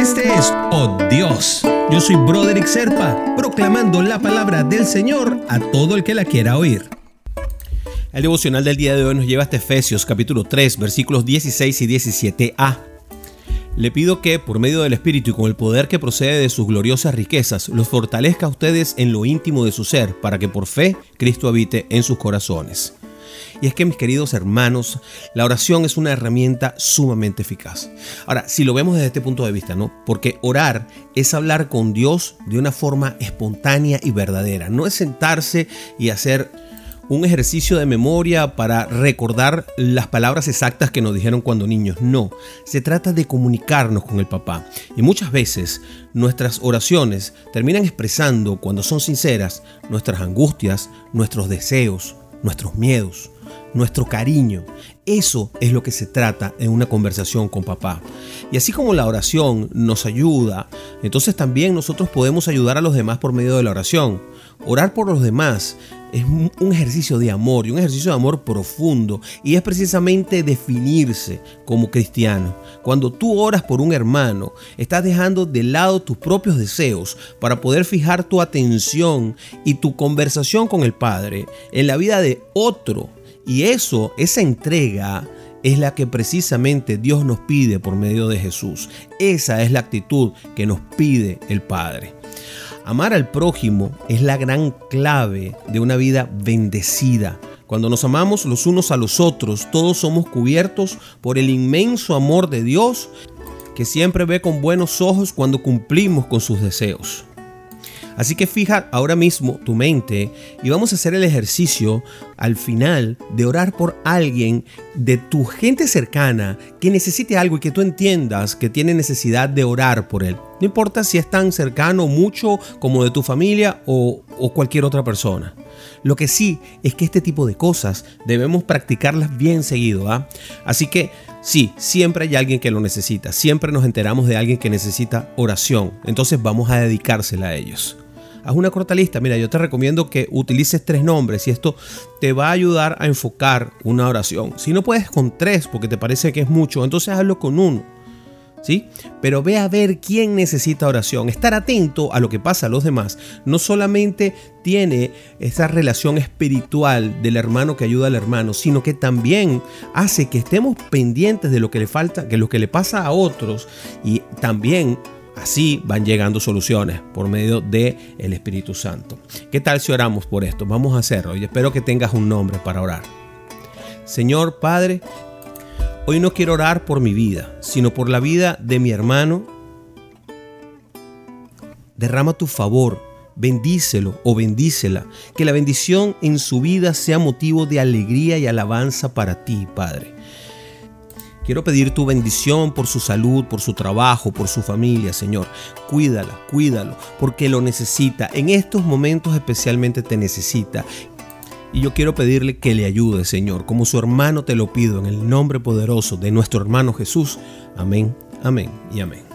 Este es Oh Dios. Yo soy Broderick Serpa, proclamando la palabra del Señor a todo el que la quiera oír. El devocional del día de hoy nos lleva hasta Efesios capítulo 3, versículos 16 y 17a. Le pido que, por medio del Espíritu y con el poder que procede de sus gloriosas riquezas, los fortalezca a ustedes en lo íntimo de su ser, para que por fe Cristo habite en sus corazones. Y es que mis queridos hermanos, la oración es una herramienta sumamente eficaz. Ahora, si lo vemos desde este punto de vista, ¿no? Porque orar es hablar con Dios de una forma espontánea y verdadera. No es sentarse y hacer un ejercicio de memoria para recordar las palabras exactas que nos dijeron cuando niños. No, se trata de comunicarnos con el papá. Y muchas veces nuestras oraciones terminan expresando, cuando son sinceras, nuestras angustias, nuestros deseos, nuestros miedos, nuestro cariño. Eso es lo que se trata en una conversación con papá. Y así como la oración nos ayuda, entonces también nosotros podemos ayudar a los demás por medio de la oración. Orar por los demás es un ejercicio de amor y un ejercicio de amor profundo y es precisamente definirse como cristiano. Cuando tú oras por un hermano, estás dejando de lado tus propios deseos para poder fijar tu atención y tu conversación con el Padre en la vida de otro. Y eso, esa entrega, es la que precisamente Dios nos pide por medio de Jesús. Esa es la actitud que nos pide el Padre. Amar al prójimo es la gran clave de una vida bendecida. Cuando nos amamos los unos a los otros, todos somos cubiertos por el inmenso amor de Dios que siempre ve con buenos ojos cuando cumplimos con sus deseos. Así que fija ahora mismo tu mente y vamos a hacer el ejercicio al final de orar por alguien de tu gente cercana que necesite algo y que tú entiendas que tiene necesidad de orar por él. No importa si es tan cercano mucho como de tu familia o, cualquier otra persona. Lo que sí es que este tipo de cosas debemos practicarlas bien seguido. ¿ah? Así que sí, siempre hay alguien que lo necesita. Siempre nos enteramos de alguien que necesita oración. Entonces vamos a dedicársela a ellos haz una corta lista. Mira, yo te recomiendo que utilices tres nombres y esto te va a ayudar a enfocar una oración. Si no puedes con tres porque te parece que es mucho, entonces hazlo con uno. ¿Sí? Pero ve a ver quién necesita oración. Estar atento a lo que pasa a los demás no solamente tiene esa relación espiritual del hermano que ayuda al hermano, sino que también hace que estemos pendientes de lo que le falta, que lo que le pasa a otros y también Así van llegando soluciones por medio de el Espíritu Santo. ¿Qué tal si oramos por esto? Vamos a hacerlo y espero que tengas un nombre para orar. Señor Padre, hoy no quiero orar por mi vida, sino por la vida de mi hermano. Derrama tu favor, bendícelo o bendícela, que la bendición en su vida sea motivo de alegría y alabanza para ti, Padre. Quiero pedir tu bendición por su salud, por su trabajo, por su familia, Señor. Cuídala, cuídalo, porque lo necesita. En estos momentos especialmente te necesita. Y yo quiero pedirle que le ayude, Señor, como su hermano te lo pido, en el nombre poderoso de nuestro hermano Jesús. Amén, amén y amén.